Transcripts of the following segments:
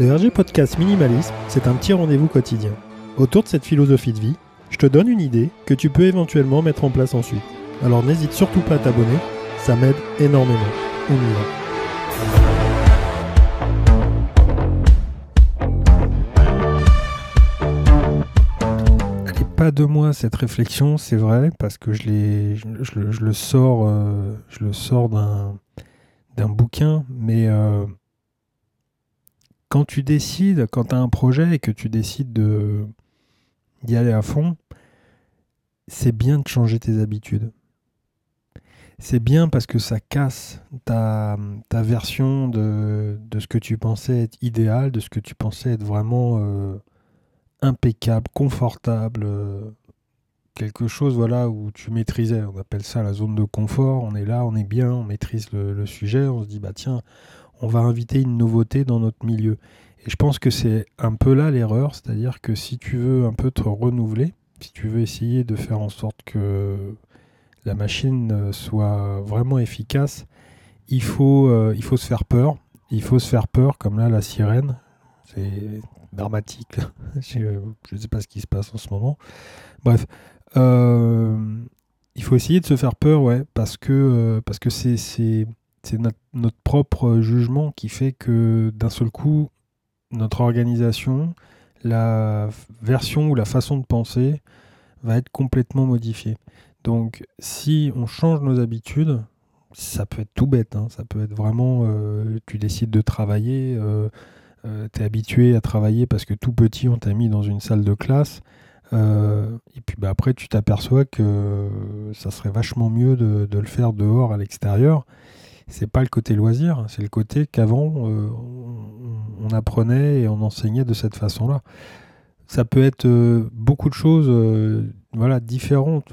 Le RG Podcast Minimalisme, c'est un petit rendez-vous quotidien. Autour de cette philosophie de vie, je te donne une idée que tu peux éventuellement mettre en place ensuite. Alors n'hésite surtout pas à t'abonner, ça m'aide énormément. On y va. Pas de moi cette réflexion, c'est vrai, parce que je, euh, le sors d'un, d'un bouquin, mais euh, quand tu décides, quand tu as un projet et que tu décides de, d'y aller à fond, c'est bien de changer tes habitudes. C'est bien parce que ça casse ta, ta version de, de ce que tu pensais être idéal, de ce que tu pensais être vraiment euh, impeccable, confortable, euh, quelque chose voilà où tu maîtrisais. On appelle ça la zone de confort. On est là, on est bien, on maîtrise le, le sujet. On se dit bah tiens, on va inviter une nouveauté dans notre milieu. Et je pense que c'est un peu là l'erreur, c'est-à-dire que si tu veux un peu te renouveler, si tu veux essayer de faire en sorte que la machine euh, soit vraiment efficace, il faut, euh, il faut se faire peur. Il faut se faire peur, comme là la sirène. C'est dramatique. Je ne sais pas ce qui se passe en ce moment. Bref, euh, il faut essayer de se faire peur, ouais, parce que parce que c'est c'est notre, propre jugement qui fait que d'un seul coup, notre organisation, la version ou la façon de penser va être complètement modifiée. Donc, si on change nos habitudes, ça peut être tout bête, hein, ça peut être vraiment, euh, tu décides de travailler, euh, tu es habitué à travailler parce que tout petit, on t'a mis dans une salle de classe, euh, et puis bah, après, tu t'aperçois que ça serait vachement mieux de le faire dehors, à l'extérieur. C'est pas le côté loisir, c'est le côté qu'avant, euh, on, apprenait et on enseignait de cette façon-là. Ça peut être euh, beaucoup de choses euh, voilà, différentes.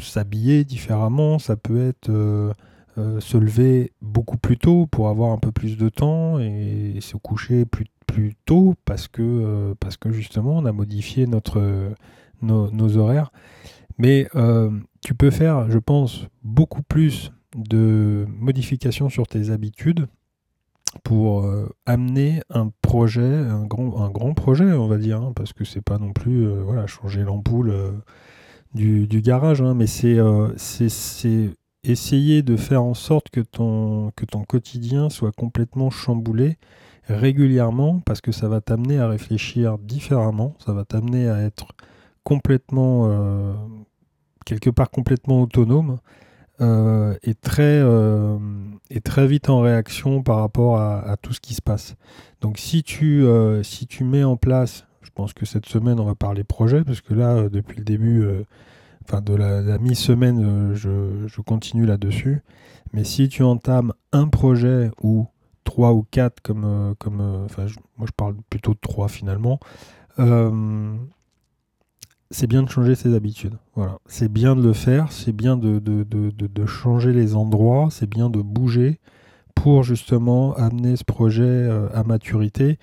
S'habiller différemment, ça peut être se lever beaucoup plus tôt pour avoir un peu plus de temps et se coucher plus, plus tôt parce que, parce que justement on a modifié notre, nos, horaires. Mais tu peux faire, je pense, beaucoup plus de modifications sur tes habitudes pour euh, amener un projet, un grand, un projet, on va dire, hein, parce que c'est pas non plus euh, voilà, changer l'ampoule euh, du, garage, hein, mais c'est essayer de faire en sorte que ton, que ton quotidien soit complètement chamboulé régulièrement, parce que ça va t'amener à réfléchir différemment, ça va t'amener à être complètement, quelque part complètement autonome euh, et, très, euh, et très vite en réaction par rapport à, tout ce qui se passe. Donc si tu, euh, si tu mets en place, je pense que cette semaine on va parler projet, parce que là, euh, depuis le début, enfin de la, mi-semaine, je, je continue là-dessus. Mais si tu entames un projet ou trois ou quatre, comme, comme je- moi je parle plutôt de trois finalement, c'est bien de changer ses habitudes. Voilà. C'est bien de le faire, c'est bien de, de, de, de- changer les endroits, c'est bien de bouger pour justement amener ce projet euh, à maturité.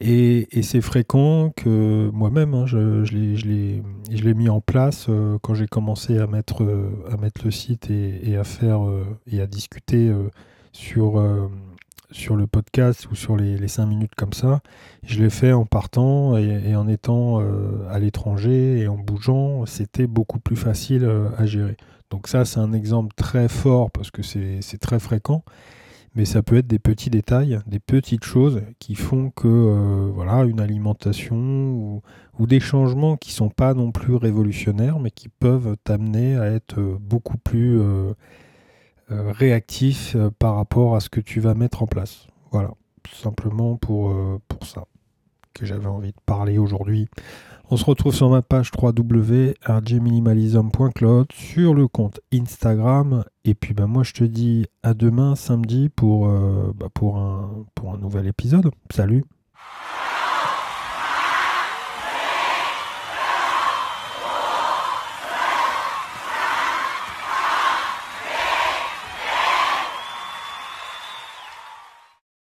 Et, et c'est fréquent que moi-même, hein, je, je l'ai- mis en place euh, quand j'ai commencé à mettre, euh, à mettre le site et, et à faire et à discuter sur, sur le podcast ou sur les, cinq minutes comme ça. Je l'ai fait en partant et, en étant euh, à l'étranger et en bougeant, c'était beaucoup plus facile euh, à gérer. Donc ça, c'est un exemple très fort parce que c'est très fréquent, mais ça peut être des petits détails, des petites choses qui font que euh, voilà, une alimentation ou, ou des changements qui sont pas non plus révolutionnaires, mais qui peuvent t'amener à être beaucoup plus réactif euh, par rapport à ce que tu vas mettre en place. Voilà, tout simplement pour, euh, pour ça que j'avais envie de parler aujourd'hui. On se retrouve sur ma page www.rgminimalism.cloud sur le compte Instagram. Et puis bah, moi je te dis à demain samedi pour, euh, bah, pour, un, pour un nouvel épisode. Salut